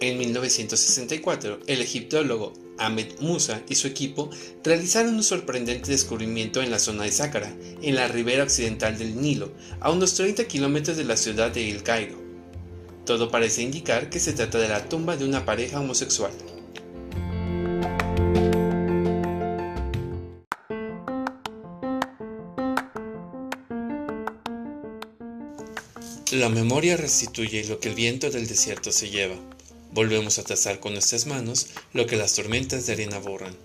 En 1964, el egiptólogo Ahmed Musa y su equipo realizaron un sorprendente descubrimiento en la zona de Sácara, en la ribera occidental del Nilo, a unos 30 kilómetros de la ciudad de El Cairo. Todo parece indicar que se trata de la tumba de una pareja homosexual. La memoria restituye lo que el viento del desierto se lleva. Volvemos a trazar con nuestras manos lo que las tormentas de arena borran.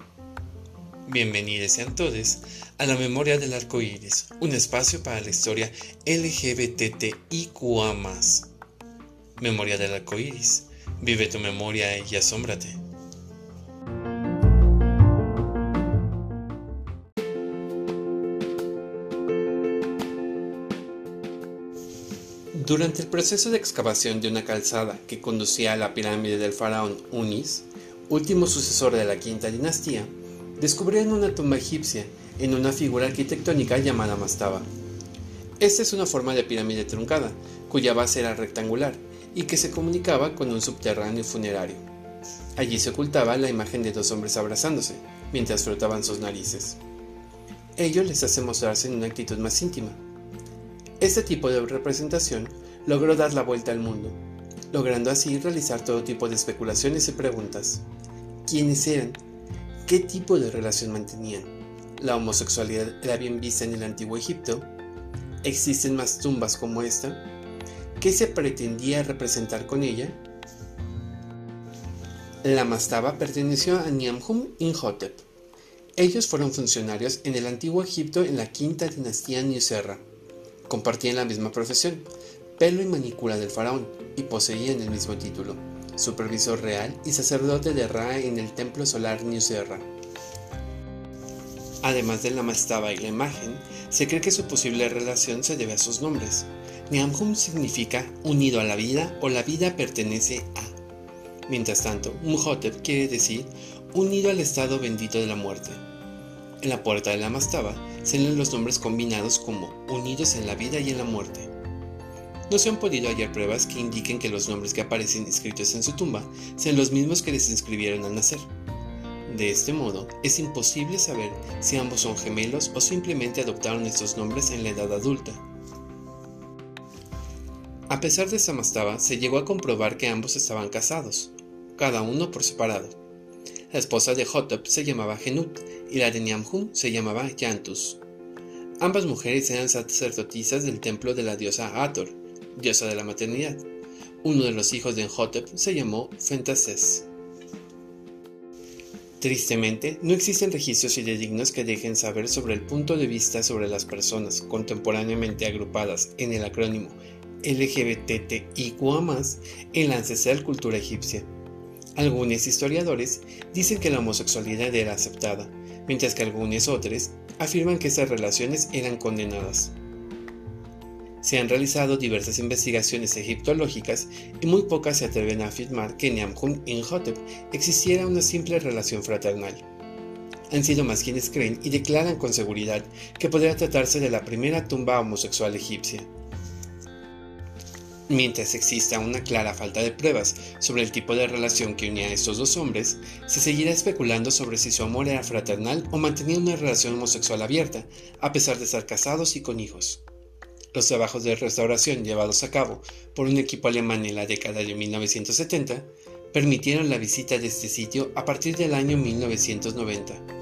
Bienvenidos sean todos a la memoria del arco iris, un espacio para la historia LGBTIQA. Memoria del arco iris. Vive tu memoria y asómbrate. Durante el proceso de excavación de una calzada que conducía a la pirámide del faraón Unis, último sucesor de la quinta dinastía, descubrieron una tumba egipcia en una figura arquitectónica llamada mastaba. Esta es una forma de pirámide truncada, cuya base era rectangular y que se comunicaba con un subterráneo funerario. Allí se ocultaba la imagen de dos hombres abrazándose, mientras frotaban sus narices. Ello les hace mostrarse en una actitud más íntima, este tipo de representación logró dar la vuelta al mundo, logrando así realizar todo tipo de especulaciones y preguntas. ¿Quiénes eran? ¿Qué tipo de relación mantenían? ¿La homosexualidad era bien vista en el antiguo Egipto? ¿Existen más tumbas como esta? ¿Qué se pretendía representar con ella? La mastaba perteneció a Niamhum Inhotep. Ellos fueron funcionarios en el antiguo Egipto en la quinta dinastía Nusserra. Compartían la misma profesión, pelo y manicura del faraón, y poseían el mismo título, supervisor real y sacerdote de Ra en el templo solar Nusserra. Además de la mastaba y la imagen, se cree que su posible relación se debe a sus nombres. Niamhum significa unido a la vida o la vida pertenece a. Mientras tanto, Mhotep quiere decir unido al estado bendito de la muerte. En la puerta de la mastaba se leen los nombres combinados como unidos en la vida y en la muerte. No se han podido hallar pruebas que indiquen que los nombres que aparecen escritos en su tumba sean los mismos que les inscribieron al nacer. De este modo, es imposible saber si ambos son gemelos o simplemente adoptaron estos nombres en la edad adulta. A pesar de esta mastaba, se llegó a comprobar que ambos estaban casados, cada uno por separado. La esposa de Hotep se llamaba Genut y la de Niamhum se llamaba Yantus. Ambas mujeres eran sacerdotisas del templo de la diosa Ator, diosa de la maternidad. Uno de los hijos de Enhotep se llamó Fentases. Tristemente, no existen registros fidedignos que dejen saber sobre el punto de vista sobre las personas contemporáneamente agrupadas en el acrónimo LGBTIQA+, en la ancestral cultura egipcia. Algunos historiadores dicen que la homosexualidad era aceptada, mientras que algunos otros afirman que estas relaciones eran condenadas. Se han realizado diversas investigaciones egiptológicas y muy pocas se atreven a afirmar que en Niamhum Hotep existiera una simple relación fraternal. Han sido más quienes creen y declaran con seguridad que podría tratarse de la primera tumba homosexual egipcia. Mientras exista una clara falta de pruebas sobre el tipo de relación que unía a estos dos hombres, se seguirá especulando sobre si su amor era fraternal o mantenía una relación homosexual abierta, a pesar de estar casados y con hijos. Los trabajos de restauración llevados a cabo por un equipo alemán en la década de 1970 permitieron la visita de este sitio a partir del año 1990.